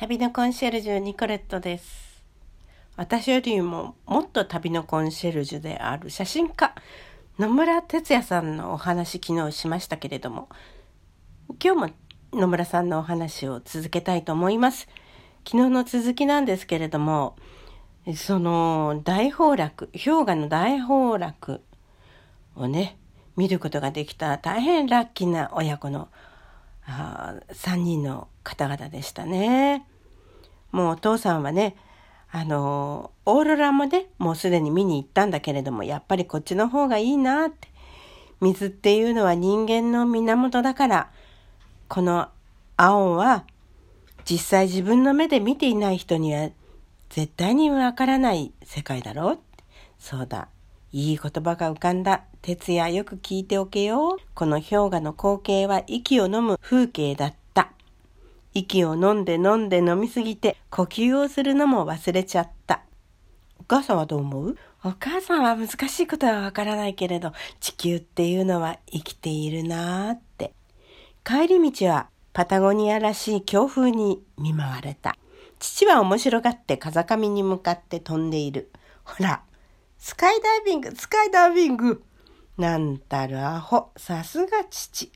旅のコンシェルジュニコレットです。私よりももっと旅のコンシェルジュである写真家野村哲也さんのお話昨日しましたけれども今日も野村さんのお話を続けたいと思います。昨日の続きなんですけれどもその大崩落氷河の大崩落をね見ることができた大変ラッキーな親子のあ3人の方々でしたね。もうお父さんはね、あの、オーロラもね、もうすでに見に行ったんだけれども、やっぱりこっちの方がいいなって。水っていうのは人間の源だから、この青は実際自分の目で見ていない人には絶対にわからない世界だろう。そうだ。いい言葉が浮かんだ。哲也よく聞いておけよ。この氷河の光景は息を飲む風景だった。息を飲んで飲んで飲みすぎて呼吸をするのも忘れちゃった。お母さんはどう思う？お母さんは難しいことはわからないけれど、地球っていうのは生きているなーって。帰り道はパタゴニアらしい強風に見舞われた。父は面白がって風上に向かって飛んでいる。ほら、スカイダイビング、スカイダイビング。なんたるアホ、さすが父。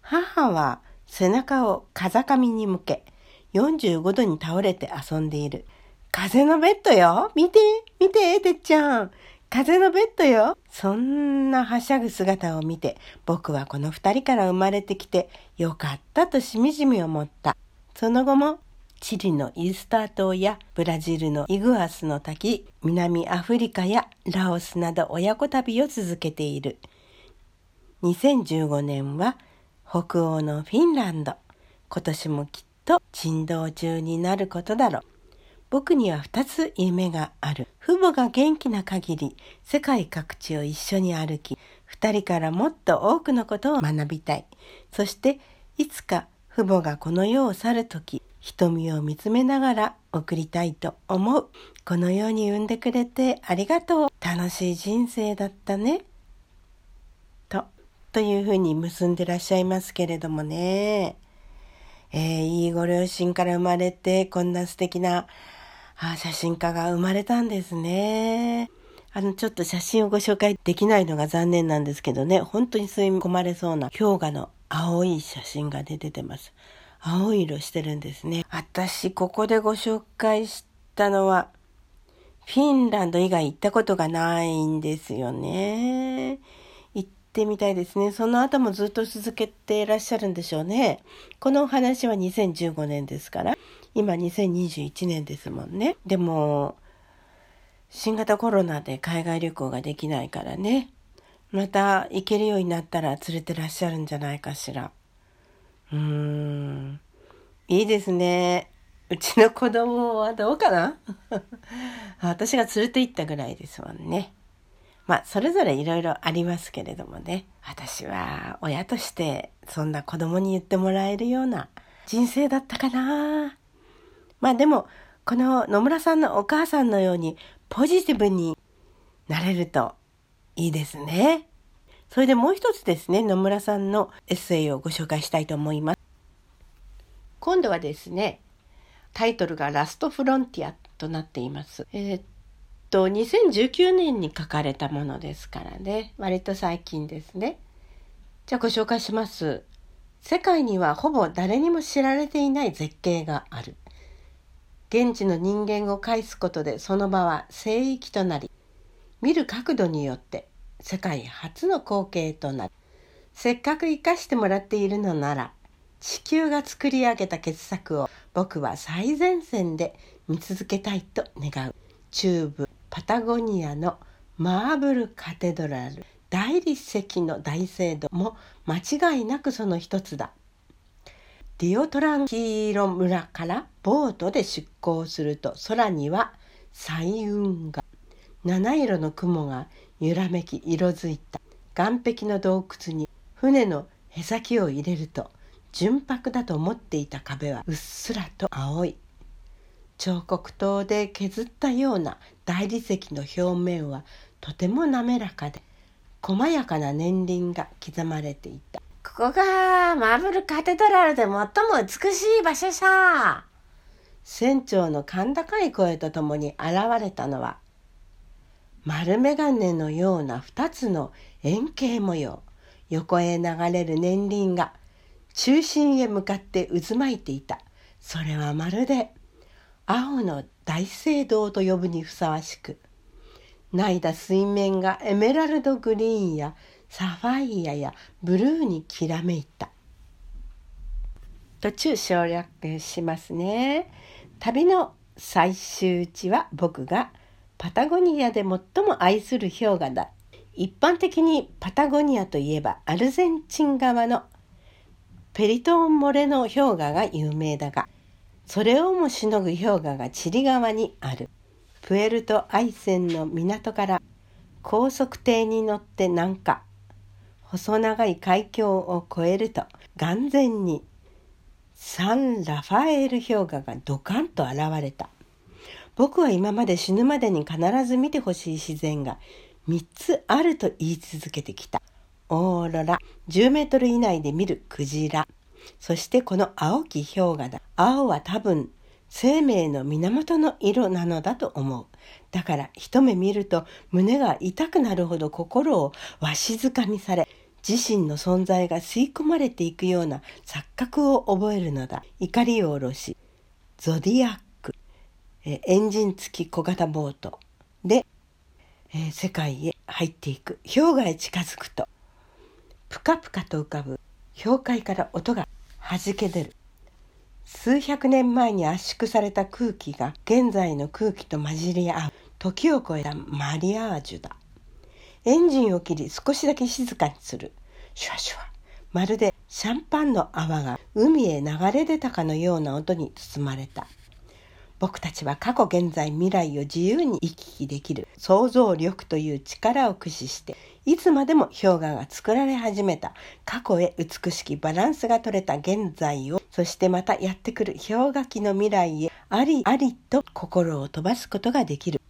母は背中を風上に向け、45度に倒れて遊んでいる。風のベッドよ見て見ててっちゃん風のベッドよそんなはしゃぐ姿を見て、僕はこの二人から生まれてきてよかったとしみじみ思った。その後もチリのイースター島やブラジルのイグアスの滝、南アフリカやラオスなど親子旅を続けている。2015年は北欧のフィンランド。今年もきっと珍道中になることだろう。僕には二つ夢がある。父母が元気な限り世界各地を一緒に歩き、二人からもっと多くのことを学びたい。そしていつか父母がこの世を去るとき、瞳を見つめながら送りたいと思う。このように産んでくれてありがとう。楽しい人生だったね。と、というふうに結んでらっしゃいますけれどもね。えー、いいご両親から生まれて、こんな素敵なあ写真家が生まれたんですね。あの、ちょっと写真をご紹介できないのが残念なんですけどね、本当に吸い込まれそうな氷河の青い写真が出てます。青い色してるんですね。私、ここでご紹介したのは、フィンランド以外行ったことがないんですよね。行ってみたいですね。その後もずっと続けていらっしゃるんでしょうね。このお話は2015年ですから、今2021年ですもんね。でも、新型コロナで海外旅行ができないからね。また行けるようになったら連れてらっしゃるんじゃないかしら。うーん。いいですね。うちの子供はどうかな？私が連れて行ったぐらいですもんね。まあ、それぞれいろいろありますけれどもね。私は親としてそんな子供に言ってもらえるような人生だったかな。まあでも、この野村さんのお母さんのようにポジティブになれるといいですね。それでもう一つですね、野村さんのエッセイをご紹介したいと思います。今度はですね、タイトルがラストフロンティアとなっています。えー、っと、2019年に書かれたものですからね、割と最近ですね。じゃあご紹介します。世界にはほぼ誰にも知られていない絶景がある。現地の人間を介すことでその場は聖域となり、見る角度によって世界初の光景となる。せっかく生かしてもらっているのなら、地球が作り上げた傑作を僕は最前線で見続けたいと願う。中部パタゴニアのマーブルカテドラル大理石の大聖堂も間違いなくその一つだ。ディオトランキーロ村からボートで出港すると空には彩雲が七色の雲が揺らめき色づいた。岸壁の洞窟に船のへさきを入れると純白だと思っていた壁はうっすらと青い。彫刻刀で削ったような大理石の表面はとても滑らかで細やかな年輪が刻まれていた。ここがマーブルカテドラルで最も美しい場所さ。船長の甲高い声とともに現れたのは丸眼鏡のような二つの円形模様。横へ流れる年輪が中心へ向かって渦巻いていた。それはまるで青の大聖堂と呼ぶにふさわしく。泣いた水面がエメラルドグリーンやサファイアやブルーにきらめいた。途中省略しますね。旅の最終地は僕がパタゴニアで最も愛する氷河だ。一般的にパタゴニアといえばアルゼンチン側のペリトンモレの氷河が有名だがそれをもしのぐ氷河がチリ側にある。プエルトアイセンの港から高速艇に乗って南下。細長い海峡を越えると眼前にサン・ラファエル氷河がドカンと現れた。僕は今まで死ぬまでに必ず見てほしい自然が3つあると言い続けてきた。オーロラ。10メートル以内で見るクジラ。そしてこの青き氷河だ。青は多分生命の源の色なのだと思う。だから一目見ると胸が痛くなるほど心をわしづかみされ自身の存在が吸い込まれていくような錯覚を覚えるのだ。怒りを下ろしゾディアックえエンジン付き小型ボートで、え世界へ入っていく。氷河へ近づくとぷかぷかと浮かぶ氷塊から音がはじけ出る。数百年前に圧縮された空気が現在の空気と混じり合う。時を超えたマリアージュだ。エンジンを切り少しだけ静かにする。シュワシュワ。まるでシャンパンの泡が海へ流れ出たかのような音に包まれた。僕たちは過去現在未来を自由に行き来できる想像力という力を駆使していつまでも氷河が作られ始めた過去へ美しきバランスが取れた現在をそしてまたやってくる氷河期の未来へありありと心を飛ばすことができる。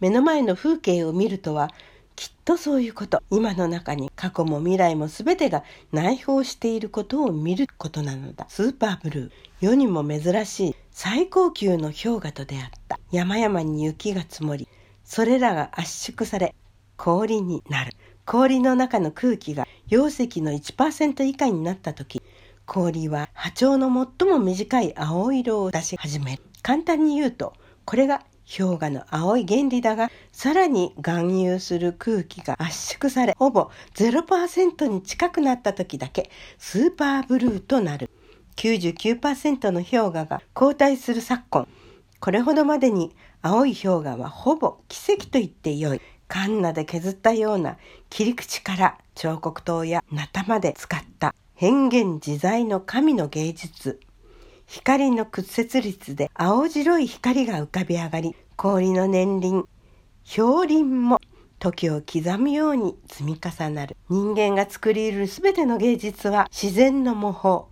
目の前の風景を見るとはきっとそういうこと。今の中に過去も未来も全てが内包していることを見ることなのだ。スーパーブルー。世にも珍しい最高級の氷河と出会った。山々に雪が積もりそれらが圧縮され氷になる。氷の中の空気が溶石の1%以下になった時氷は波長の最も短い青色を出し始める。簡単に言うとこれが氷河の青い原理だがさらに含有する空気が圧縮されほぼ0%に近くなった時だけスーパーブルーとなる。99%の氷河が後退する昨今。これほどまでに青い氷河はほぼ奇跡と言ってよい。カンナで削ったような切り口から彫刻刀やナタまで使った変幻自在の神の芸術。光の屈折率で青白い光が浮かび上がり氷の年輪氷輪も時を刻むように積み重なる。人間が作り得る全ての芸術は自然の模倣。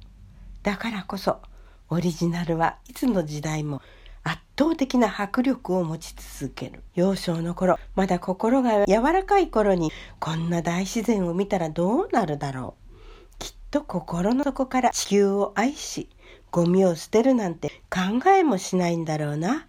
だからこそオリジナルはいつの時代も圧倒的な迫力を持ち続ける。幼少の頃まだ心が柔らかい頃にこんな大自然を見たらどうなるだろう。きっと心の底から地球を愛しゴミを捨てるなんて考えもしないんだろうな。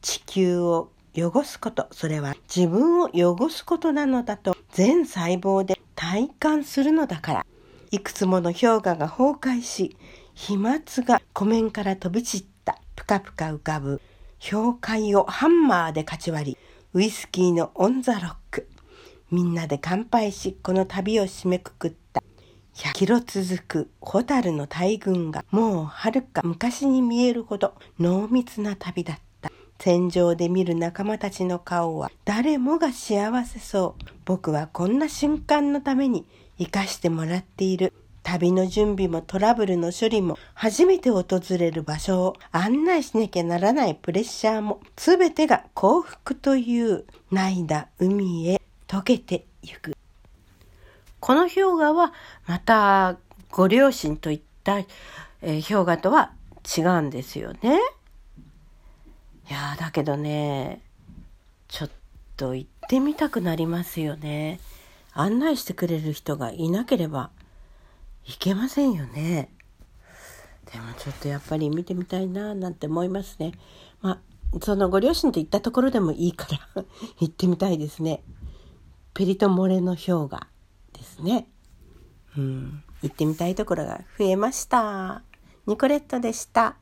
地球を汚すこと。それは自分を汚すことなのだと全細胞で体感するのだから。いくつもの氷河が崩壊し飛沫が湖面から飛び散った。ぷかぷか浮かぶ。氷塊をハンマーでかち割り。ウイスキーのオン・ザ・ロック。みんなで乾杯しこの旅を締めくくった。100キロ続くホタルの大群がもうはるか昔に見えるほど濃密な旅だった。戦場で見る仲間たちの顔は誰もが幸せそう。僕はこんな瞬間のために生かしてもらっている。旅の準備もトラブルの処理も初めて訪れる場所を案内しなきゃならないプレッシャーも全てが幸福というないだ海へ溶けてゆく。この氷河はまたご両親といった、えー、氷河とは違うんですよね。いやだけどねちょっと行ってみたくなりますよね。案内してくれる人がいなければいけませんよね。でもちょっとやっぱり見てみたいななんて思いますね。まあ、そのご両親と行ったところでもいいから 行ってみたいですね。ペリトモレの氷河。ですね。うん、行ってみたいところが増えました。ニコレットでした。